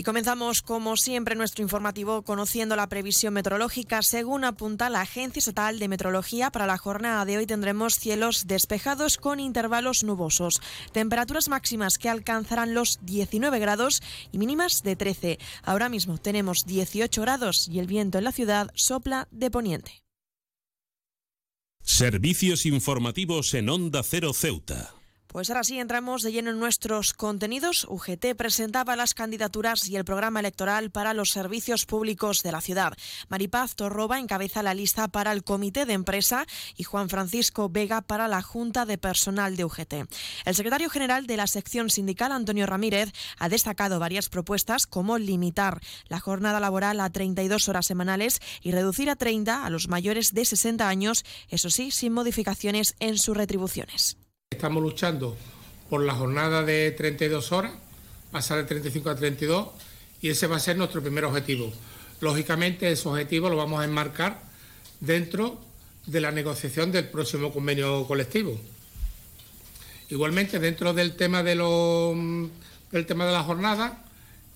Y comenzamos, como siempre, nuestro informativo conociendo la previsión meteorológica. Según apunta la Agencia Estatal de Meteorología, para la jornada de hoy tendremos cielos despejados con intervalos nubosos. Temperaturas máximas que alcanzarán los 19 grados y mínimas de 13. Ahora mismo tenemos 18 grados y el viento en la ciudad sopla de poniente. Servicios informativos en Onda Cero Ceuta. Pues ahora sí entramos de lleno en nuestros contenidos. UGT presentaba las candidaturas y el programa electoral para los servicios públicos de la ciudad. Maripaz Torroba encabeza la lista para el comité de empresa y Juan Francisco Vega para la Junta de Personal de UGT. El secretario general de la sección sindical, Antonio Ramírez, ha destacado varias propuestas como limitar la jornada laboral a 32 horas semanales y reducir a 30 a los mayores de 60 años, eso sí, sin modificaciones en sus retribuciones. Estamos luchando por la jornada de 32 horas, pasar de 35 a 32, y ese va a ser nuestro primer objetivo. Lógicamente, ese objetivo lo vamos a enmarcar dentro de la negociación del próximo convenio colectivo. Igualmente, dentro del tema de, del tema de la jornada,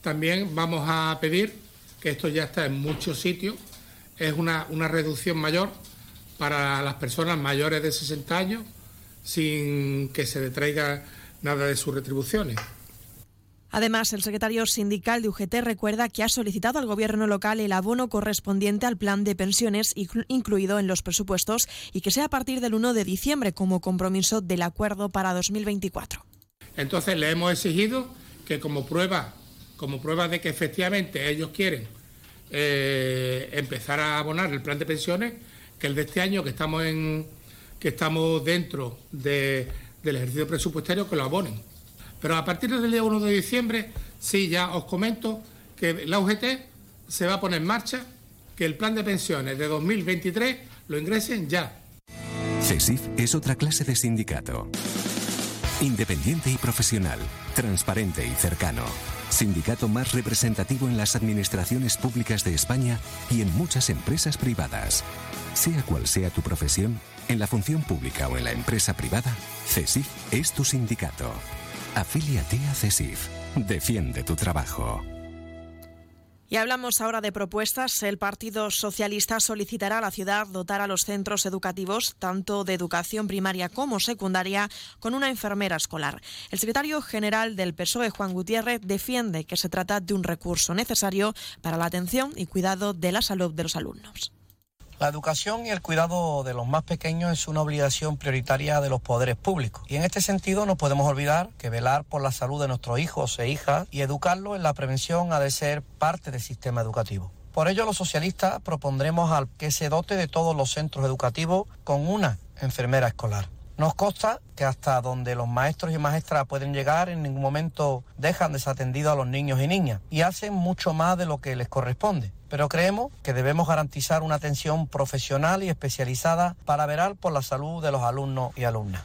también vamos a pedir, que esto ya está en muchos sitios, es una, una reducción mayor para las personas mayores de 60 años sin que se detraiga nada de sus retribuciones. Además, el secretario sindical de UGT recuerda que ha solicitado al gobierno local el abono correspondiente al plan de pensiones incluido en los presupuestos y que sea a partir del 1 de diciembre como compromiso del acuerdo para 2024. Entonces le hemos exigido que como prueba, como prueba de que efectivamente ellos quieren eh, empezar a abonar el plan de pensiones, que el de este año que estamos en, que estamos dentro del ejercicio presupuestario que lo abonen. Pero a partir del día 1 de diciembre, sí, ya os comento que la UGT se va a poner en marcha, que el plan de pensiones de 2023 lo ingresen ya. CESIF es otra clase de sindicato. Independiente y profesional, transparente y cercano. Sindicato más representativo en las administraciones públicas de España y en muchas empresas privadas. Sea cual sea tu profesión, en la función pública o en la empresa privada, CESIF es tu sindicato. Afíliate a CESIF. Defiende tu trabajo. Y hablamos ahora de propuestas. El Partido Socialista solicitará a la ciudad dotar a los centros educativos, tanto de educación primaria como secundaria, con una enfermera escolar. El secretario general del PSOE, Juan Gutiérrez, defiende que se trata de un recurso necesario para la atención y cuidado de la salud de los alumnos. La educación y el cuidado de los más pequeños es una obligación prioritaria de los poderes públicos. Y en este sentido no podemos olvidar que velar por la salud de nuestros hijos e hijas y educarlos en la prevención ha de ser parte del sistema educativo. Por ello los socialistas propondremos al que se dote de todos los centros educativos con una enfermera escolar. Nos consta que hasta donde los maestros y maestras pueden llegar en ningún momento dejan desatendido a los niños y niñas y hacen mucho más de lo que les corresponde. Pero creemos que debemos garantizar una atención profesional y especializada para velar por la salud de los alumnos y alumnas.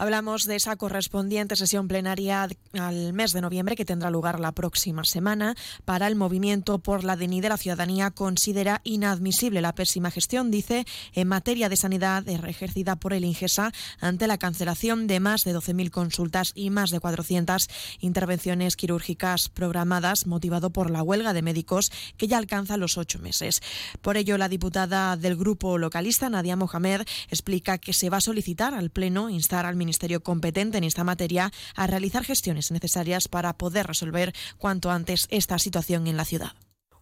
Hablamos de esa correspondiente sesión plenaria al mes de noviembre que tendrá lugar la próxima semana. Para el movimiento por la DNI de la ciudadanía considera inadmisible la pésima gestión, dice, en materia de sanidad ejercida por el Ingesa ante la cancelación de más de 12.000 consultas y más de 400 intervenciones quirúrgicas programadas, motivado por la huelga de médicos que ya alcanza los ocho meses. Por ello, la diputada del grupo localista, Nadia Mohamed, explica que se va a solicitar al Pleno instar al Ministerio ministerio competente en esta materia a realizar gestiones necesarias para poder resolver cuanto antes esta situación en la ciudad.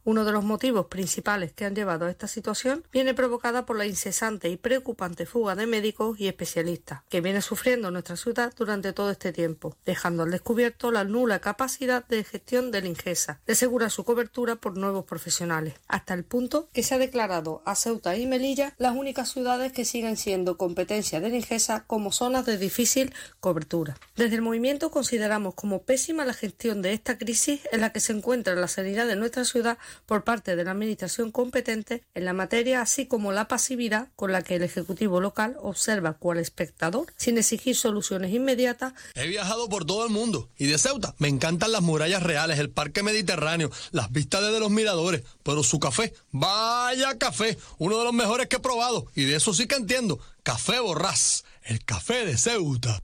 Uno de los motivos principales que han llevado a esta situación viene provocada por la incesante y preocupante fuga de médicos y especialistas que viene sufriendo nuestra ciudad durante todo este tiempo, dejando al descubierto la nula capacidad de gestión del Ingesa de asegurar su cobertura por nuevos profesionales, hasta el punto que se ha declarado a Ceuta y Melilla las únicas ciudades que siguen siendo competencia del Ingesa como zonas de difícil cobertura. Desde el movimiento consideramos como pésima la gestión de esta crisis en la que se encuentra la sanidad de nuestra ciudad por parte de la Administración competente en la materia, así como la pasividad con la que el Ejecutivo local observa cual espectador, sin exigir soluciones inmediatas. He viajado por todo el mundo y de Ceuta me encantan las murallas reales, el parque mediterráneo, las vistas desde los miradores, pero su café, vaya café, uno de los mejores que he probado y de eso sí que entiendo. Café Borrás, el café de Ceuta.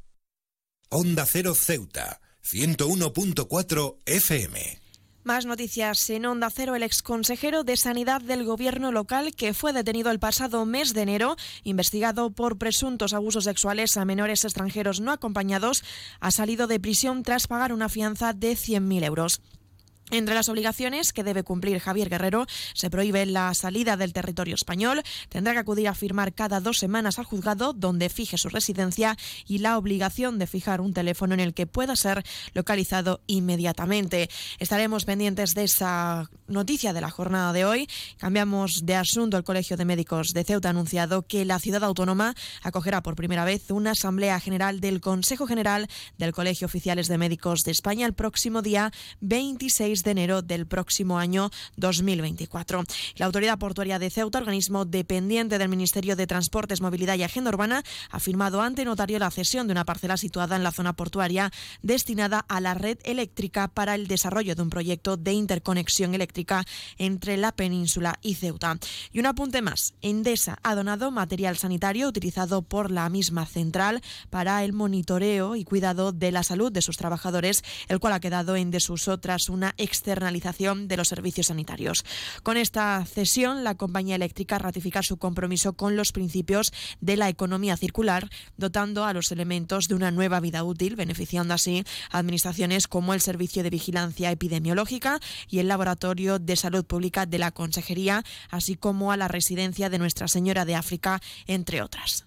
Onda Cero Ceuta, 101.4 FM. Más noticias en Onda Cero. El exconsejero de Sanidad del Gobierno local, que fue detenido el pasado mes de enero, investigado por presuntos abusos sexuales a menores extranjeros no acompañados, ha salido de prisión tras pagar una fianza de 100.000 euros. Entre las obligaciones que debe cumplir Javier Guerrero se prohíbe la salida del territorio español, tendrá que acudir a firmar cada dos semanas al juzgado donde fije su residencia y la obligación de fijar un teléfono en el que pueda ser localizado inmediatamente. Estaremos pendientes de esa noticia de la jornada de hoy. Cambiamos de asunto. El Colegio de Médicos de Ceuta ha anunciado que la ciudad autónoma acogerá por primera vez una asamblea general del Consejo General del Colegio Oficiales de Médicos de España el próximo día 26 de enero del próximo año 2024. La Autoridad Portuaria de Ceuta, organismo dependiente del Ministerio de Transportes, Movilidad y Agenda Urbana, ha firmado ante notario la cesión de una parcela situada en la zona portuaria destinada a la red eléctrica para el desarrollo de un proyecto de interconexión eléctrica entre la península y Ceuta. Y un apunte más, Endesa ha donado material sanitario utilizado por la misma central para el monitoreo y cuidado de la salud de sus trabajadores, el cual ha quedado en desuso tras una externalización de los servicios sanitarios. Con esta cesión, la compañía eléctrica ratifica su compromiso con los principios de la economía circular, dotando a los elementos de una nueva vida útil, beneficiando así a administraciones como el Servicio de Vigilancia Epidemiológica y el Laboratorio de Salud Pública de la Consejería, así como a la residencia de Nuestra Señora de África, entre otras.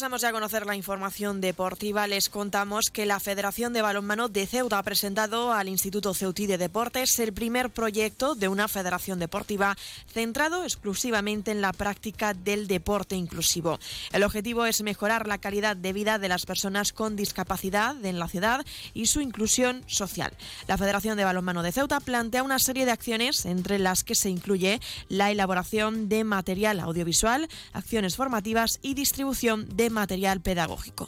Pasamos ya a conocer la información deportiva. Les contamos que la Federación de Balonmano de Ceuta ha presentado al Instituto Ceutí de Deportes el primer proyecto de una federación deportiva centrado exclusivamente en la práctica del deporte inclusivo. El objetivo es mejorar la calidad de vida de las personas con discapacidad en la ciudad y su inclusión social. La Federación de Balonmano de Ceuta plantea una serie de acciones entre las que se incluye la elaboración de material audiovisual, acciones formativas y distribución de material pedagógico.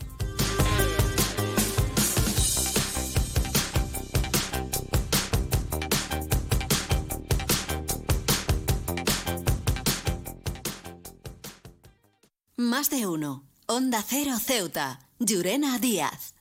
Más de uno. Onda Cero Ceuta. Llurena Díaz.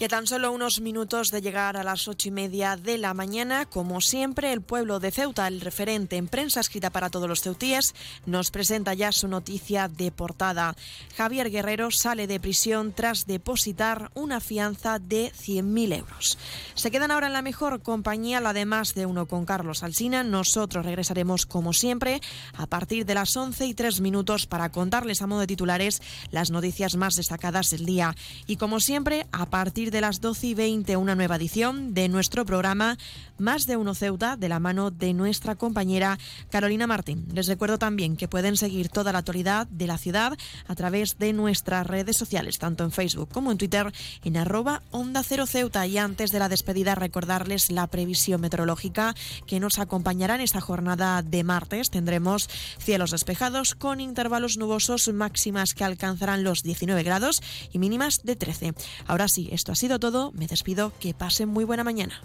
Y a tan solo unos minutos de llegar a las ocho y media de la mañana, como siempre, el pueblo de Ceuta, el referente en prensa escrita para todos los ceutíes, nos presenta ya su noticia de portada. Javier Guerrero sale de prisión tras depositar una fianza de 100.000 euros. Se quedan ahora en la mejor compañía, la de más de uno con Carlos Alsina. Nosotros regresaremos, como siempre, a partir de las once y tres minutos para contarles a modo de titulares las noticias más destacadas del día. Y como siempre, a partir de las 12 y 20 una nueva edición de nuestro programa Más de Uno Ceuta de la mano de nuestra compañera Carolina Martín. Les recuerdo también que pueden seguir toda la actualidad de la ciudad a través de nuestras redes sociales, tanto en Facebook como en Twitter, en arroba Onda Cero Ceuta. Y antes de la despedida, recordarles la previsión meteorológica que nos acompañará en esta jornada de martes. Tendremos cielos despejados con intervalos nubosos máximas que alcanzarán los 19 grados y mínimas de 13. Ahora sí, esto ha sido todo. Me despido. Que pasen muy buena mañana.